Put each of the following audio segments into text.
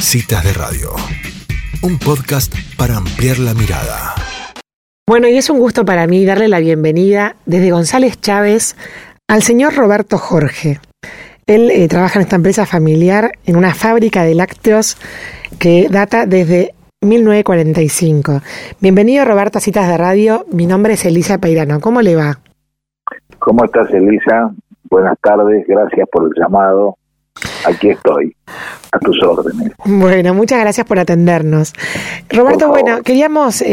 Citas de Radio, un podcast para ampliar la mirada. Bueno, y es un gusto para mí darle la bienvenida desde González Chávez al señor Roberto Jorge. Él eh, trabaja en esta empresa familiar en una fábrica de lácteos que data desde 1945. Bienvenido Roberto a Citas de Radio. Mi nombre es Elisa Peirano. ¿Cómo le va? ¿Cómo estás, Elisa? Buenas tardes, gracias por el llamado. Aquí estoy, a tus órdenes. Bueno, muchas gracias por atendernos. Roberto, bueno, queríamos eh,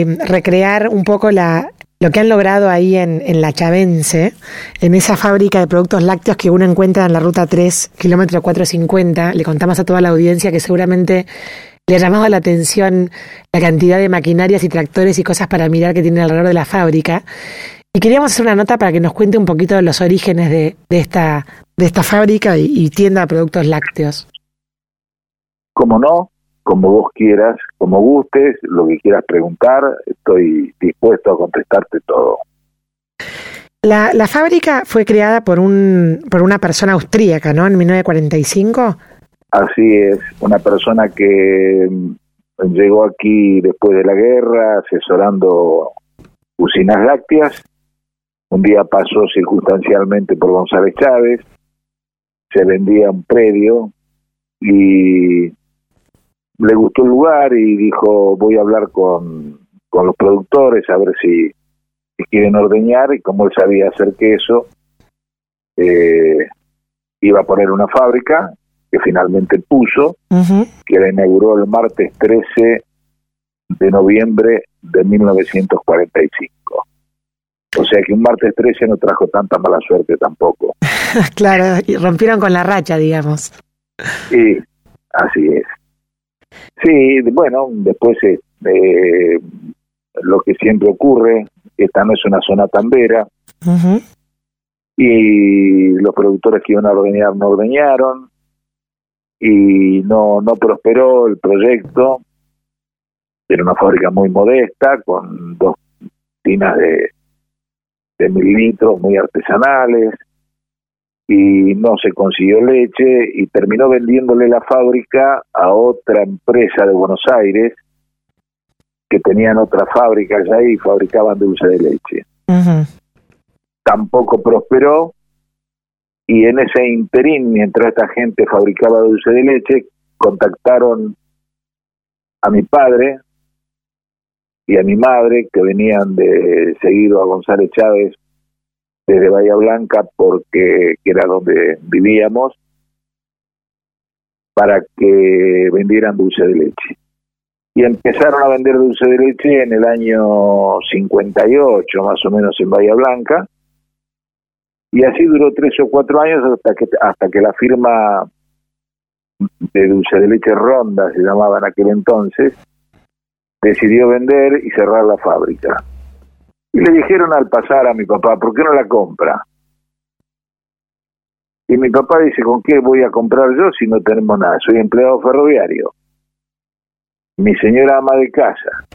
eh, recrear un poco la, lo que han logrado ahí en, en, La Chavense, en esa fábrica de productos lácteos que uno encuentra en la ruta 3, kilómetro 450. Le contamos a toda la audiencia que seguramente le ha llamado la atención la cantidad de maquinarias y tractores y cosas para mirar que tiene alrededor de la fábrica. Y queríamos hacer una nota para que nos cuente un poquito de los orígenes de, de esta, de esta fábrica y, y, tienda de productos lácteos. Como no, como vos quieras, como gustes, lo que quieras preguntar, estoy dispuesto a contestarte todo. La, la fábrica fue creada por, un, por una persona austríaca, ¿no? En 1945. Así es, una persona que llegó aquí después de la guerra asesorando usinas lácteas un día pasó circunstancialmente por González Chávez, se vendía un predio y le gustó el lugar y dijo voy a hablar con, con los productores a ver si, si quieren ordeñar y como él sabía hacer queso, eh, iba a poner una fábrica que finalmente puso, uh -huh. que la inauguró el martes 13 de noviembre de 1945. O sea que un martes 13 no trajo tanta mala suerte tampoco. claro, y rompieron con la racha, digamos. Sí, así es. Sí, bueno, después eh, lo que siempre ocurre, esta no es una zona tambera, uh -huh. y los productores que iban a ordeñar no ordeñaron, y no, no prosperó el proyecto, era una fábrica muy modesta, con dos tinas de de mililitros muy artesanales y no se consiguió leche y terminó vendiéndole la fábrica a otra empresa de Buenos Aires que tenían otras fábricas ahí y fabricaban dulce de leche. Uh -huh. Tampoco prosperó y en ese interín, mientras esta gente fabricaba dulce de leche, contactaron a mi padre, y a mi madre, que venían de seguido a González Chávez desde Bahía Blanca, porque que era donde vivíamos, para que vendieran dulce de leche. Y empezaron a vender dulce de leche en el año 58, más o menos en Bahía Blanca, y así duró tres o cuatro años hasta que, hasta que la firma de dulce de leche Ronda, se llamaba en aquel entonces, decidió vender y cerrar la fábrica. Y le dijeron al pasar a mi papá, ¿por qué no la compra? Y mi papá dice, ¿con qué voy a comprar yo si no tenemos nada? Soy empleado ferroviario. Mi señora ama de casa.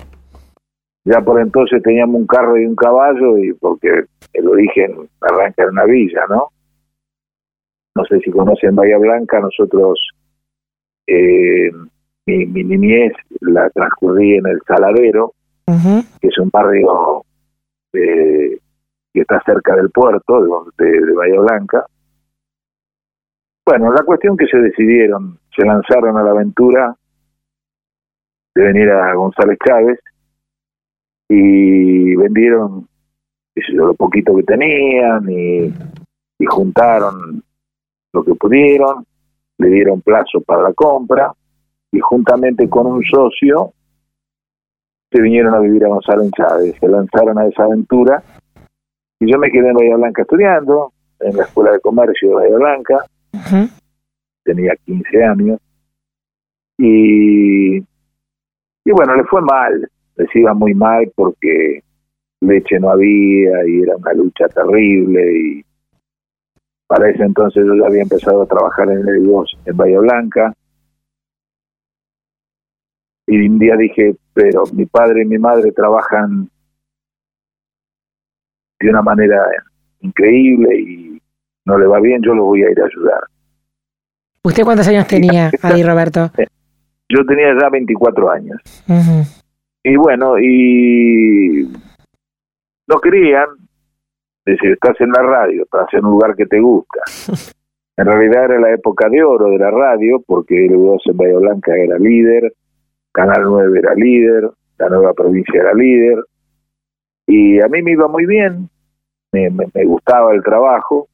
Ya por entonces teníamos un carro y un caballo, y porque el origen arranca en una villa, ¿no? No sé si conocen Bahía Blanca, nosotros eh, mi, mi niñez la transcurrí en el Saladero, uh -huh. que es un barrio de, que está cerca del puerto de, de, de, Bahía Blanca. Bueno, la cuestión que se decidieron, se lanzaron a la aventura de venir a González Chávez y vendieron lo poquito que tenían y, y juntaron lo que pudieron, le dieron plazo para la compra y juntamente con un socio se vinieron a vivir a Gonzalo Chávez, se lanzaron a esa aventura y yo me quedé en Bahía Blanca estudiando en la Escuela de Comercio de Bahía Blanca, uh -huh. tenía 15 años. Y, y bueno, le fue mal, les iba muy mal porque leche no había y era una lucha terrible y para ese entonces yo ya había empezado a trabajar en el negocio en Bahía Blanca y un día dije, pero mi padre y mi madre trabajan de una manera increíble y no le va bien, yo los voy a ir a ayudar. ¿Usted cuántos años tenía ahí, Roberto? yo tenía ya 24 años. Y bueno, y no querían, decir, estás en la radio, estás en un lugar que te gusta. En realidad era la época de oro de la radio, porque el 2 en Bahía Blanca era líder, Canal 9 era líder, la nueva provincia era líder, y a mí me iba muy bien, me, me gustaba el trabajo,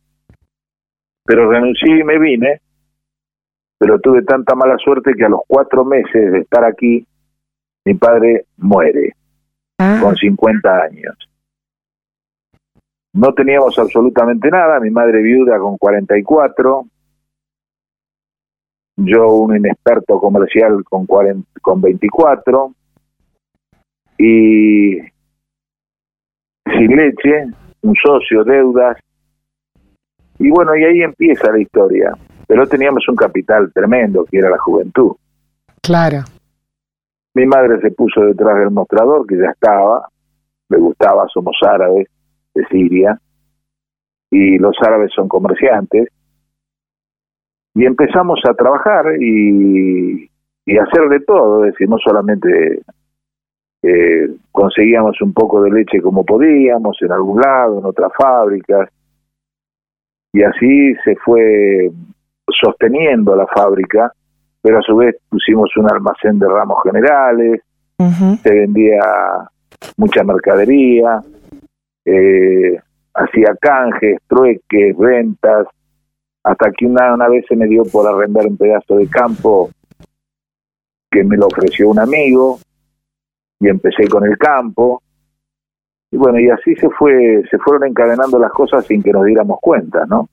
pero renuncié y me vine, pero tuve tanta mala suerte que a los cuatro meses de estar aquí, mi padre muere, ah. con 50 años. No teníamos absolutamente nada, mi madre viuda con 44, yo un inexperto comercial con, 40, con 24, y sin leche, un socio, deudas, y bueno, y ahí empieza la historia. Pero teníamos un capital tremendo, que era la juventud. Claro. Mi madre se puso detrás del mostrador, que ya estaba, le gustaba, somos árabes de Siria, y los árabes son comerciantes, y empezamos a trabajar y, y hacer de todo, es decir, no solamente eh, conseguíamos un poco de leche como podíamos, en algún lado, en otras fábricas, y así se fue sosteniendo la fábrica, pero a su vez pusimos un almacén de ramos generales, se vendía mucha mercadería, eh, hacía canjes, trueques, ventas, hasta que una, una vez se me dio por arrendar un pedazo de campo que me lo ofreció un amigo y empecé con el campo y bueno y así se fue se fueron encadenando las cosas sin que nos diéramos cuenta no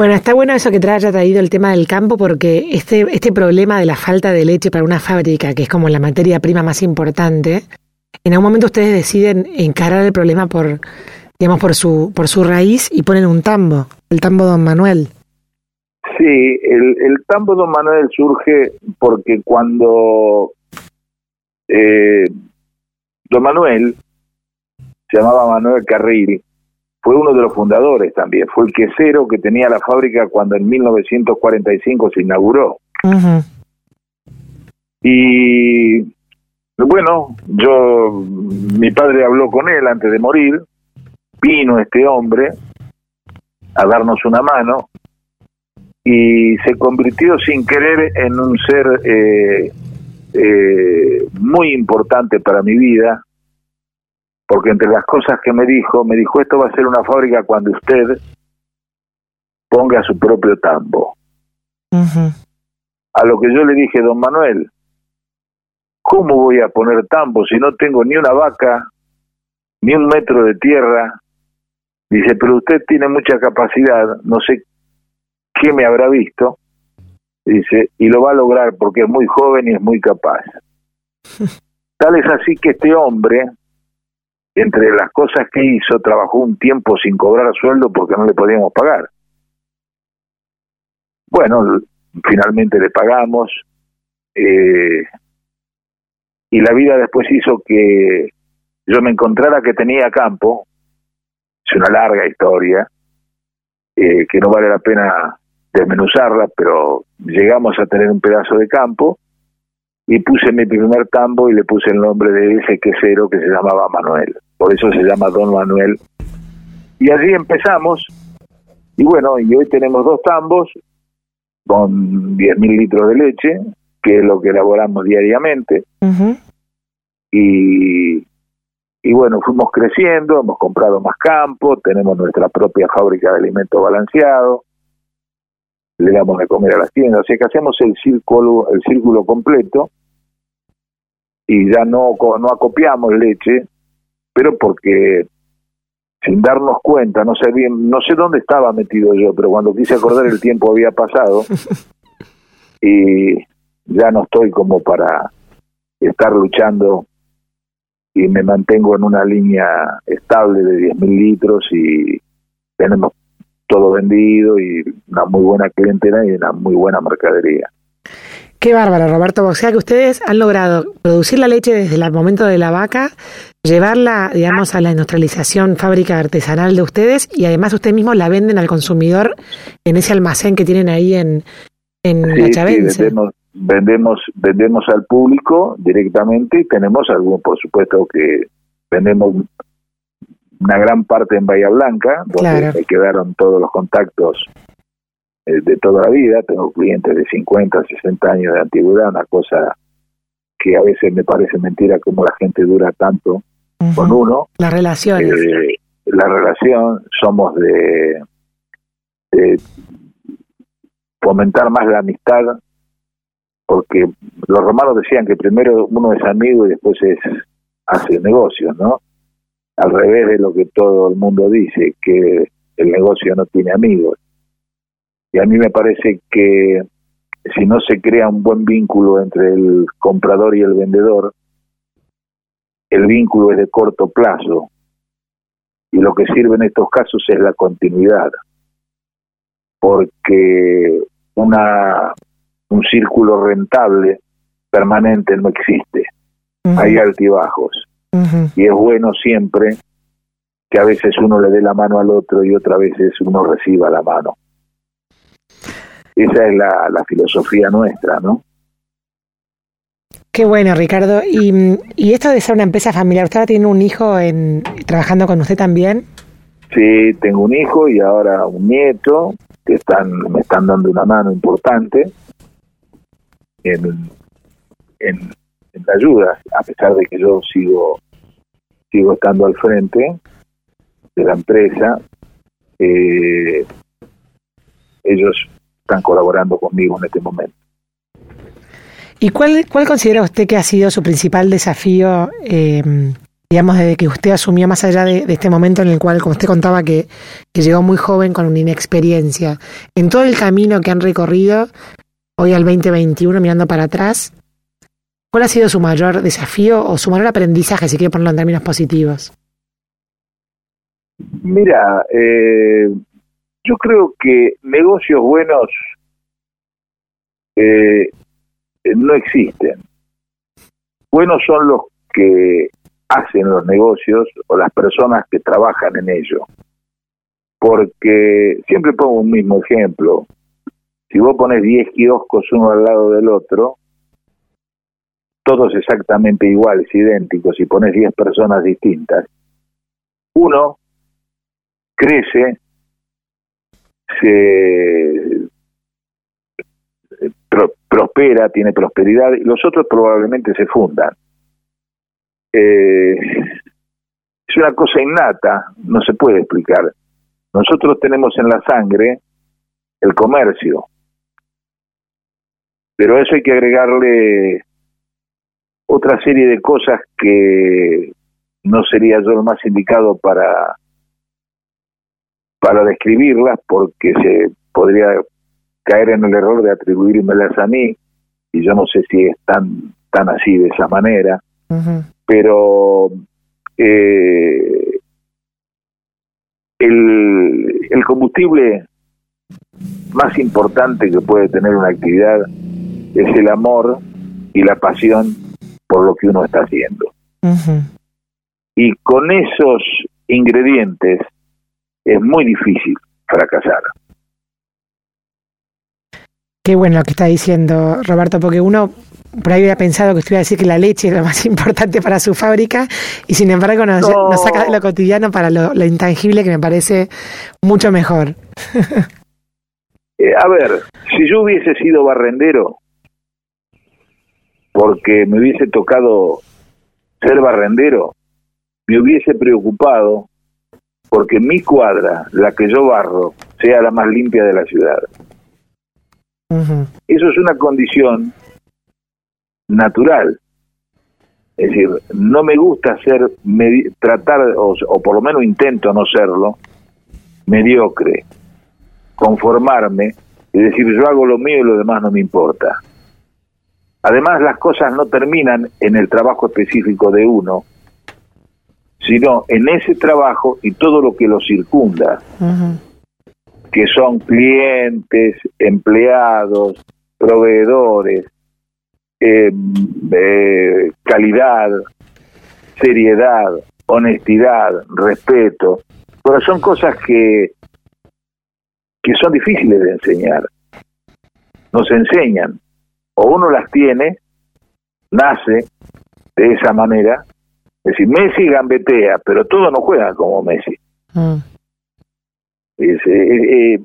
bueno, está bueno eso que te haya traído el tema del campo porque este, este problema de la falta de leche para una fábrica, que es como la materia prima más importante, en algún momento ustedes deciden encarar el problema por, digamos, por su, por su raíz y ponen un tambo, el tambo Don Manuel. Sí, el, el tambo Don Manuel surge porque cuando eh, Don Manuel se llamaba Manuel Carril, fue uno de los fundadores también, fue el quesero que tenía la fábrica cuando en 1945 se inauguró. Y bueno, yo, mi padre habló con él antes de morir, vino este hombre a darnos una mano y se convirtió sin querer en un ser eh, eh, muy importante para mi vida, porque entre las cosas que me dijo, me dijo, esto va a ser una fábrica cuando usted ponga su propio tambo. A lo que yo le dije, don Manuel, ¿cómo voy a poner tambo si no tengo ni una vaca, ni un metro de tierra? Dice, pero usted tiene mucha capacidad, no sé qué me habrá visto. Dice, y lo va a lograr porque es muy joven y es muy capaz. Tal es así que este hombre, entre las cosas que hizo, trabajó un tiempo sin cobrar sueldo porque no le podíamos pagar. Bueno, finalmente le pagamos eh, y la vida después hizo que yo me encontrara que tenía campo, es una larga historia, eh, que no vale la pena desmenuzarla, pero llegamos a tener un pedazo de campo y puse mi primer tambo y le puse el nombre de ese quesero que se llamaba Manuel por eso se llama Don Manuel. Y allí empezamos, y bueno, y hoy tenemos dos tambos con 10.000 litros de leche, que es lo que elaboramos diariamente. y, y bueno, fuimos creciendo, hemos comprado más campo, tenemos nuestra propia fábrica de alimentos balanceados, le damos de comer a las tiendas, o sea que hacemos el círculo, el círculo completo. Y ya no, no acopiamos leche, pero porque sin darnos cuenta, no sé bien, no sé dónde estaba metido yo, pero cuando quise acordar el tiempo había pasado. Y ya no estoy como para estar luchando y me mantengo en una línea estable de 10.000 litros y tenemos todo vendido y una muy buena clientela y una muy buena mercadería. Qué bárbaro, Roberto. O sea que ustedes han logrado producir la leche desde el momento de la vaca, llevarla, digamos, a la industrialización fábrica artesanal de ustedes y además ustedes mismos la venden al consumidor en ese almacén que tienen ahí en, en la Chavense. Sí, vendemos vendemos al público directamente y tenemos algún, por supuesto que vendemos una gran parte en Bahía Blanca, donde me quedaron todos los contactos eh, de toda la vida. Tengo clientes de 50, 60 años de antigüedad, una cosa que a veces me parece mentira como la gente dura tanto con uno. Las relaciones. Eh, la relación, somos de, fomentar más la amistad, porque los romanos decían que primero uno es amigo y después es hace negocios, ¿no? Al revés de lo que todo el mundo dice, que el negocio no tiene amigos. Y a mí me parece que si no se crea un buen vínculo entre el comprador y el vendedor, el vínculo es de corto plazo. Y lo que sirve en estos casos es la continuidad. Porque una un círculo rentable permanente no existe. Hay altibajos. Y es bueno siempre que a veces uno le dé la mano al otro y otra veces uno reciba la mano. Esa es la, la filosofía nuestra, ¿no? Qué bueno, Ricardo. ¿Y, ¿Y, esto de ser una empresa familiar, usted tiene un hijo en, trabajando con usted también? Sí, tengo un hijo y ahora un nieto que están me están dando una mano importante en, en, la ayuda, a pesar de que yo sigo sigo estando al frente de la empresa. Eh, ellos están colaborando conmigo en este momento. ¿Y cuál, cuál considera usted que ha sido su principal desafío, eh, digamos, desde que usted asumió más allá de, este momento en el cual, como usted contaba, que, llegó muy joven con una inexperiencia, en todo el camino que han recorrido, hoy al 2021, mirando para atrás, ¿cuál ha sido su mayor desafío o su mayor aprendizaje, si quiere ponerlo en términos positivos? Mira, eh, yo creo que negocios buenos eh, no existen. Buenos son los que hacen los negocios o las personas que trabajan en ello. Porque siempre pongo un mismo ejemplo. Si vos pones 10 kioscos uno al lado del otro, todos exactamente iguales, idénticos, y pones 10 personas distintas, uno crece se prospera, tiene prosperidad, y los otros probablemente se fundan. Eh, es una cosa innata, no se puede explicar. Nosotros tenemos en la sangre el comercio, pero a eso hay que agregarle otra serie de cosas que no sería yo el más indicado para para describirlas porque se podría caer en el error de atribuírmelas a mí y yo no sé si es tan tan así de esa manera. Pero eh, el, el combustible más importante que puede tener una actividad es el amor y la pasión por lo que uno está haciendo. Y con esos ingredientes es muy difícil fracasar. Qué bueno lo que está diciendo Roberto, porque uno por ahí hubiera pensado que usted iba a decir que la leche es lo más importante para su fábrica y sin embargo nos, saca de lo cotidiano para lo, intangible que me parece mucho mejor. Eh, a ver, si yo hubiese sido barrendero, porque me hubiese tocado ser barrendero, me hubiese preocupado porque mi cuadra, la que yo barro, sea la más limpia de la ciudad. Eso es una condición natural. Es decir, no me gusta ser, tratar, o, por lo menos intento no serlo, mediocre, conformarme y decir yo hago lo mío y lo demás no me importa. Además, las cosas no terminan en el trabajo específico de uno, sino en ese trabajo y todo lo que lo circunda, que son clientes, empleados, proveedores, eh, eh, calidad, seriedad, honestidad, respeto, pero son cosas que, que son difíciles de enseñar. Nos enseñan, o uno las tiene, nace de esa manera, es decir, Messi gambetea, pero todos no juegan como Messi. Mm. Eh, eh,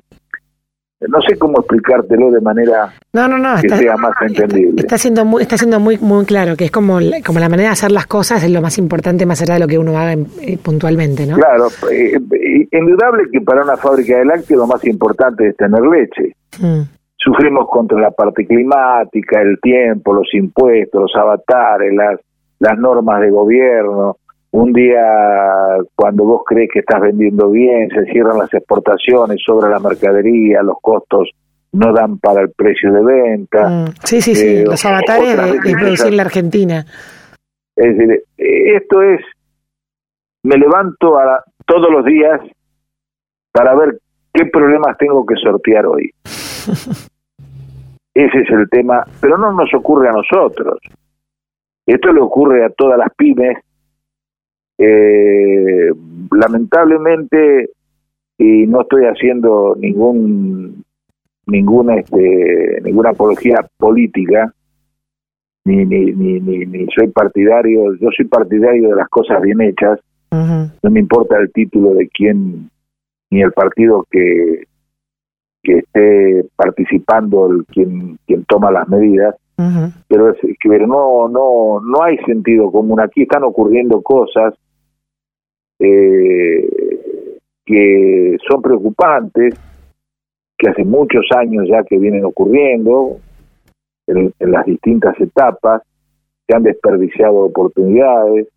no sé cómo explicártelo de manera no, no, no, que sea más entendible. Está, siendo muy, está siendo muy, muy claro que es como, como la manera de hacer las cosas es lo más importante más allá de lo que uno haga eh, puntualmente, ¿no? Claro, eh, indudable que para una fábrica de lácteos lo más importante es tener leche. Mm. Sufrimos contra la parte climática, el tiempo, los impuestos, los avatares, las, las normas de gobierno, un día cuando vos crees que estás vendiendo bien, se cierran las exportaciones, sobra la mercadería, los costos no dan para el precio de venta. Mm, sí, sí, sí, eh, los avatares de, producir la Argentina. Es decir, esto es, me levanto a, todos los días para ver qué problemas tengo que sortear hoy. Ese es el tema, pero no nos ocurre a nosotros. Esto le ocurre a todas las pymes. Eh, lamentablemente, y no estoy haciendo ningún ninguna este, ninguna apología política ni ni, ni, ni, soy partidario yo soy partidario de las cosas bien hechas. No me importa el título de quién ni el partido que que esté participando el quien quien toma las medidas pero es que no no no hay sentido común aquí están ocurriendo cosas eh, que son preocupantes, que hace muchos años ya que vienen ocurriendo en, las distintas etapas, se han desperdiciado oportunidades.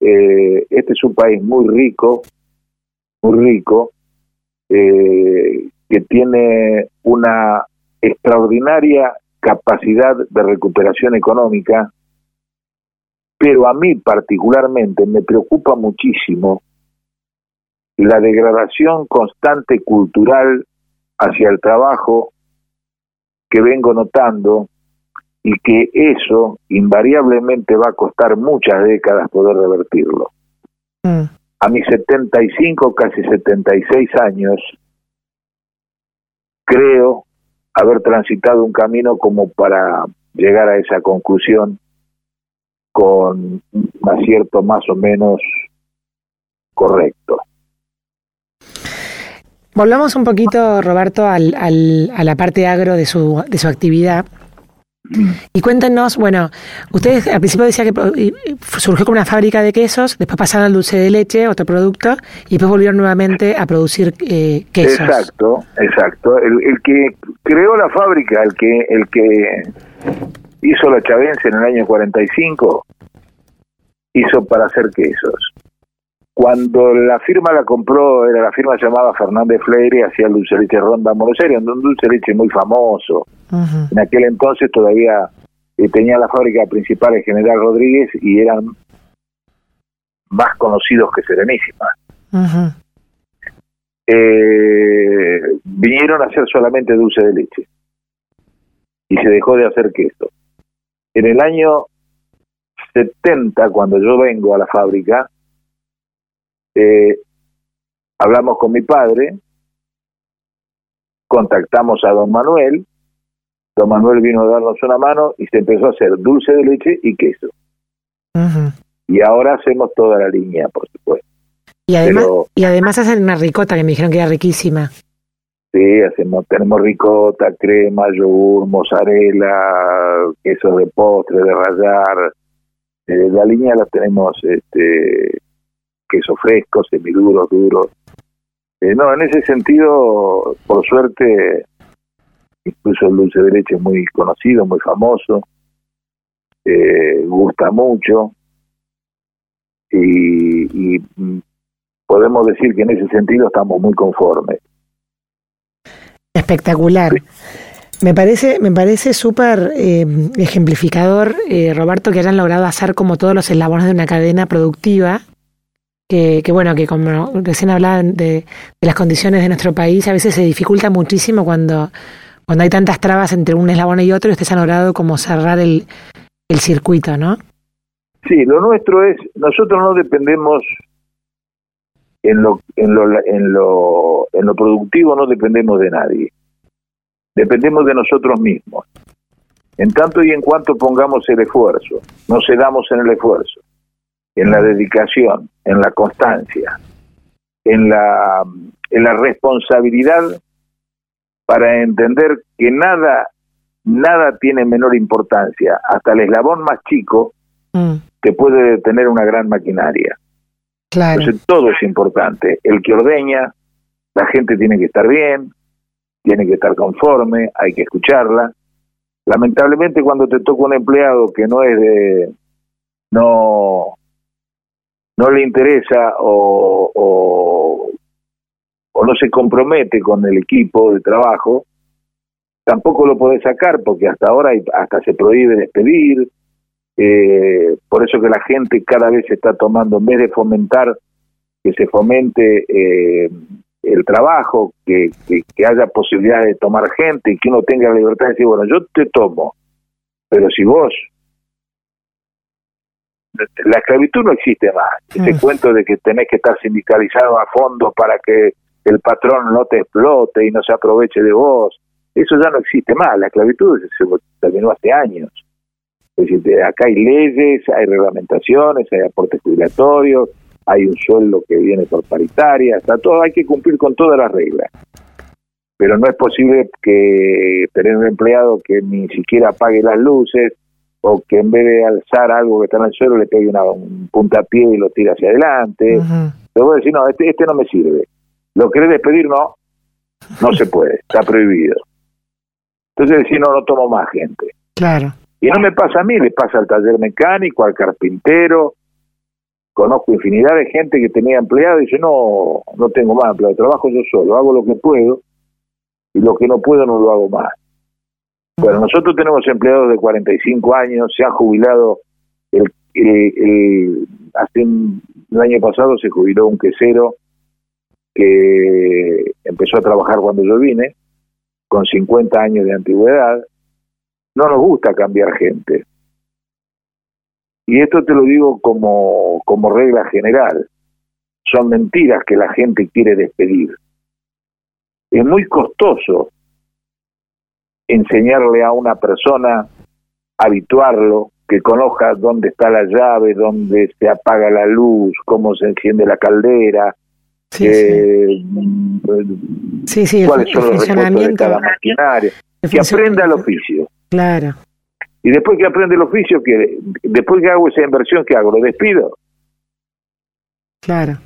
Eh, este es un país muy rico, muy rico, eh, que tiene una extraordinaria capacidad de recuperación económica pero a mí particularmente me preocupa muchísimo la degradación constante cultural hacia el trabajo que vengo notando y que eso invariablemente va a costar muchas décadas poder revertirlo. Mm. A mis 75, casi 76 años, creo haber transitado un camino como para llegar a esa conclusión con un acierto más o menos correcto. Volvamos un poquito, Roberto, al, al, a la parte agro de su, de su actividad. Y cuéntenos, bueno, ustedes al principio decía que surgió como una fábrica de quesos, después pasaron al dulce de leche, otro producto, y después volvieron nuevamente a producir eh, quesos. Exacto, exacto. El, el, que creó la fábrica, el que, el que hizo la Chavense en el año 45, hizo para hacer quesos. Cuando la firma la compró, era la firma llamada Fernández Freire, hacía el dulce leche Ronda Buenos Aires, un dulce leche muy famoso. En aquel entonces todavía eh, tenía la fábrica principal de General Rodríguez y eran más conocidos que Serenísima. Eh, vinieron a hacer solamente dulce de leche y se dejó de hacer queso. En el año 70, cuando yo vengo a la fábrica, eh, hablamos con mi padre, contactamos a don Manuel, don Manuel vino a darnos una mano y se empezó a hacer dulce de leche y queso. Y ahora hacemos toda la línea, por supuesto. Y además, y además hacen una ricota que me dijeron que era riquísima. Sí, hacemos, tenemos ricota, crema, yogur, mozzarella, queso de postre, de rallar. Eh, la línea la tenemos este, queso fresco, semiduros, duros. Eh, no, en ese sentido, por suerte, incluso el dulce de leche es muy conocido, muy famoso, eh, gusta mucho y, y podemos decir que en ese sentido estamos muy conformes. Espectacular. Me parece, me parece súper eh, ejemplificador, eh, Roberto, que hayan logrado hacer como todos los eslabones de una cadena productiva, que, que bueno, que como recién hablaban de, las condiciones de nuestro país, a veces se dificulta muchísimo cuando, cuando hay tantas trabas entre un eslabón y otro, y ustedes han logrado como cerrar el, el circuito, ¿no? Sí, lo nuestro es, nosotros no dependemos en lo, en lo, en lo, en lo productivo no dependemos de nadie, dependemos de nosotros mismos. En tanto y en cuanto pongamos el esfuerzo, nos cedamos en el esfuerzo, en la dedicación, en la constancia, en la, en la responsabilidad para entender que nada, nada tiene menor importancia, hasta el eslabón más chico mm. que puede detener una gran maquinaria. Entonces todo es importante. El que ordeña, la gente tiene que estar bien, tiene que estar conforme, hay que escucharla. Lamentablemente cuando te toca un empleado que no es de, no, no le interesa o, o, no se compromete con el equipo de trabajo, tampoco lo podés sacar porque hasta ahora hasta se prohíbe despedir, eh, por eso que la gente cada vez está tomando, en vez de fomentar que se fomente eh, el trabajo, que, que, haya posibilidad de tomar gente y que uno tenga la libertad de decir, bueno, yo te tomo, pero si vos... La esclavitud no existe más. Ese mm. cuento de que tenés que estar sindicalizado a fondo para que el patrón no te explote y no se aproveche de vos, eso ya no existe más. La esclavitud se terminó hace años. Es decir, acá hay leyes, hay reglamentaciones, hay aportes jubilatorios, hay un sueldo que viene por paritaria, está todo, hay que cumplir con todas las reglas. Pero no es posible que tener un empleado que ni siquiera apague las luces o que en vez de alzar algo que está en el suelo le pegue una, un puntapié y lo tire hacia adelante. Uh voy a decir, no, este, este no me sirve. ¿Lo querés despedir? No, no se puede, está prohibido. Entonces decir, no, no tomo más gente. Claro. Y no me pasa a mí, le pasa al taller mecánico, al carpintero. Conozco infinidad de gente que tenía empleado y dice, no, no tengo más empleado, trabajo yo solo, hago lo que puedo y lo que no puedo no lo hago más. Bueno, nosotros tenemos empleados de 45 años, se han jubilado, el, el, hace un, el año pasado se jubiló un quesero que empezó a trabajar cuando yo vine, con 50 años de antigüedad, no nos gusta cambiar gente. Y esto te lo digo como, como regla general. Son mentiras que la gente quiere despedir. Es muy costoso enseñarle a una persona, habituarlo, que conozca dónde está la llave, dónde se apaga la luz, cómo se enciende la caldera, sí, eh, sí. cuáles son los de cada maquinaria, que aprenda el oficio. Claro. Y después que aprende el oficio, que después que hago esa inversión, ¿qué hago? ¿Lo despido? Claro.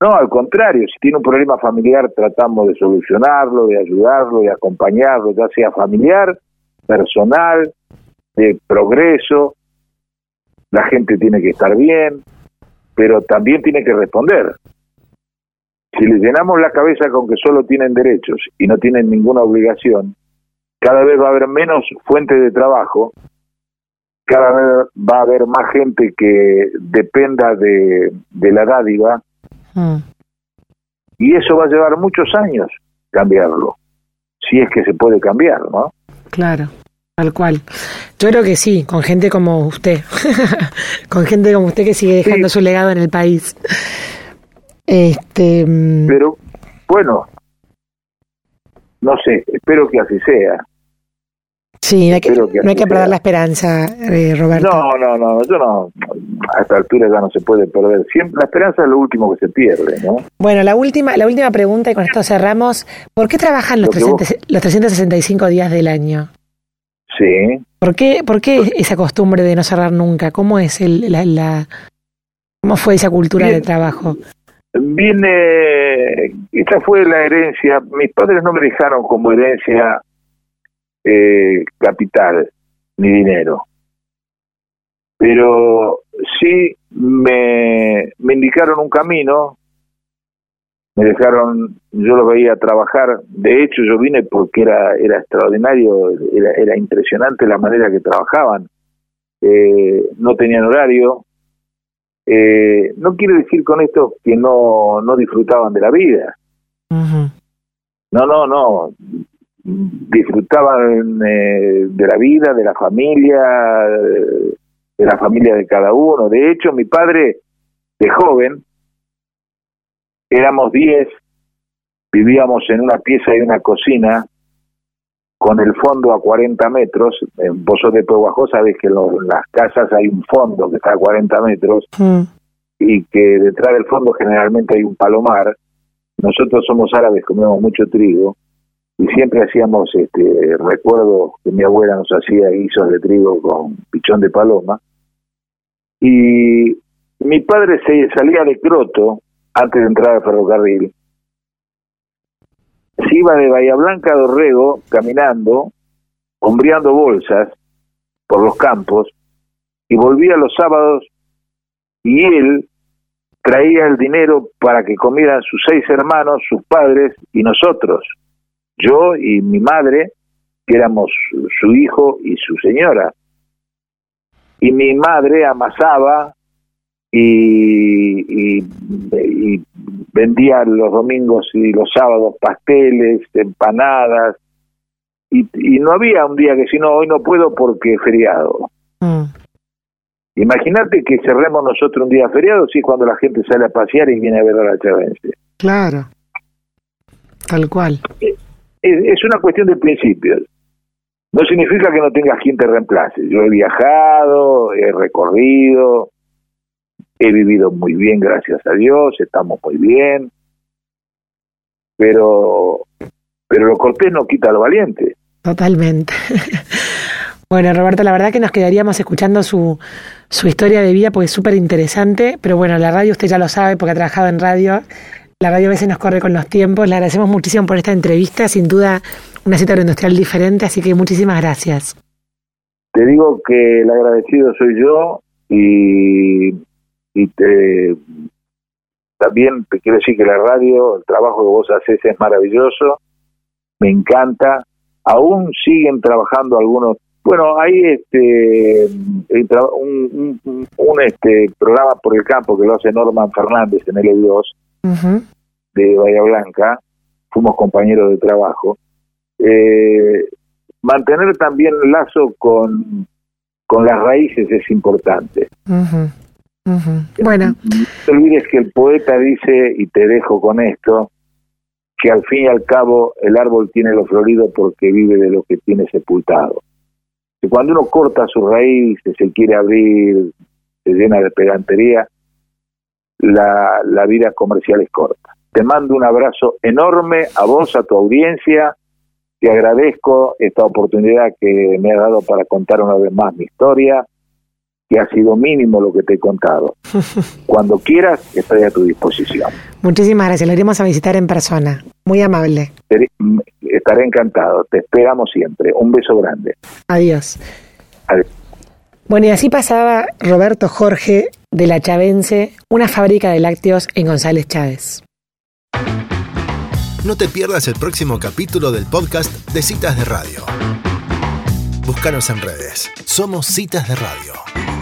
No, al contrario, si tiene un problema familiar, tratamos de solucionarlo, de ayudarlo, de acompañarlo, ya sea familiar, personal, de progreso. La gente tiene que estar bien, pero también tiene que responder. Si le llenamos la cabeza con que solo tienen derechos y no tienen ninguna obligación, cada vez va a haber menos fuentes de trabajo, cada vez va a haber más gente que dependa de, la dádiva, mm. y eso va a llevar muchos años cambiarlo, si es que se puede cambiar, ¿no? Claro. Tal cual. Yo creo que sí, con gente como usted, con gente como usted que sigue dejando su legado en el país. Este, mm, Pero bueno, no sé, espero que así sea. Sí, hay que, no hay que perder la esperanza, eh, Roberto. No, no, no, yo no, a esta altura ya no se puede perder. Siempre, la esperanza es lo último que se pierde, ¿no? Bueno, la última, la última pregunta y con esto cerramos. ¿Por qué trabajan los, los 365 días del año? Sí. ¿Por qué, ¿Por qué esa costumbre de no cerrar nunca? ¿Cómo es el, la, cómo fue esa cultura de trabajo? Viene, esta fue la herencia, mis padres no me dejaron como herencia eh, capital ni dinero, pero sí me, me indicaron un camino, me dejaron, yo lo veía trabajar, de hecho yo vine porque era, era extraordinario, era, era impresionante la manera que trabajaban, eh, no tenían horario, eh, no quiere decir con esto que no, no disfrutaban de la vida. No, no, no. Disfrutaban eh, de la vida, de la familia, de la familia de cada uno. De hecho, mi padre, de joven, éramos diez, vivíamos en una pieza y una cocina, con el fondo a 40 metros. En Pozo de Pehuajó sabes que en las casas hay un fondo que está a 40 metros mm. y que detrás del fondo generalmente hay un palomar. Nosotros somos árabes, comemos mucho trigo y siempre hacíamos, este, recuerdo que mi abuela nos hacía guisos de trigo con pichón de paloma. Y mi padre se salía de Croto antes de entrar al ferrocarril. Se iba de Bahía Blanca a Dorrego caminando, hombreando bolsas por los campos y volvía los sábados y él traía el dinero para que comieran sus seis hermanos, sus padres y nosotros yo y mi madre, que éramos su hijo y su señora. Y mi madre amasaba y, vendía los domingos y los sábados pasteles, empanadas, y, no había un día que si no, hoy no puedo porque es feriado. Mm. Imagínate que cerremos nosotros un día feriado, sí, cuando la gente sale a pasear y viene a ver a la chavense. Claro, tal cual. Es, una cuestión de principios. No significa que no tengas quien te reemplace. Yo he viajado, he recorrido, he vivido muy bien, gracias a Dios, estamos muy bien, pero, pero lo cortés no quita lo valiente. Totalmente. Bueno, Roberto, la verdad que nos quedaríamos escuchando su, su historia de vida porque es súper interesante, pero bueno, la radio usted ya lo sabe porque ha trabajado en radio, la radio a veces nos corre con los tiempos. Le agradecemos muchísimo por esta entrevista. Sin duda, una cita agroindustrial diferente, así que muchísimas gracias. Te digo que el agradecido soy yo y, te, también te quiero decir que la radio, el trabajo que vos haces es maravilloso, me encanta. Aún siguen trabajando algunos bueno, hay este un, este programa por el campo que lo hace Norman Fernández en el 2 de Bahía Blanca, fuimos compañeros de trabajo. Eh, mantener también el lazo con, con las raíces es importante. Bueno. No te olvides que el poeta dice, y te dejo con esto, que al fin y al cabo el árbol tiene lo florido porque vive de lo que tiene sepultado. Y cuando uno corta sus raíces, se quiere abrir, se llena de pedantería, la, la vida comercial es corta. Te mando un abrazo enorme a vos, a tu audiencia. Te agradezco esta oportunidad que me ha dado para contar una vez más mi historia, que ha sido mínimo lo que te he contado. Cuando quieras, estoy a tu disposición. Muchísimas gracias. Lo iremos a visitar en persona. Muy amable. Estaré encantado. Te esperamos siempre. Un beso grande. Adiós. Adiós. Bueno, y así pasaba Roberto Jorge de la Chavense, una fábrica de lácteos en González Chávez. No te pierdas el próximo capítulo del podcast de Citas de Radio. Búscanos en redes. Somos Citas de Radio.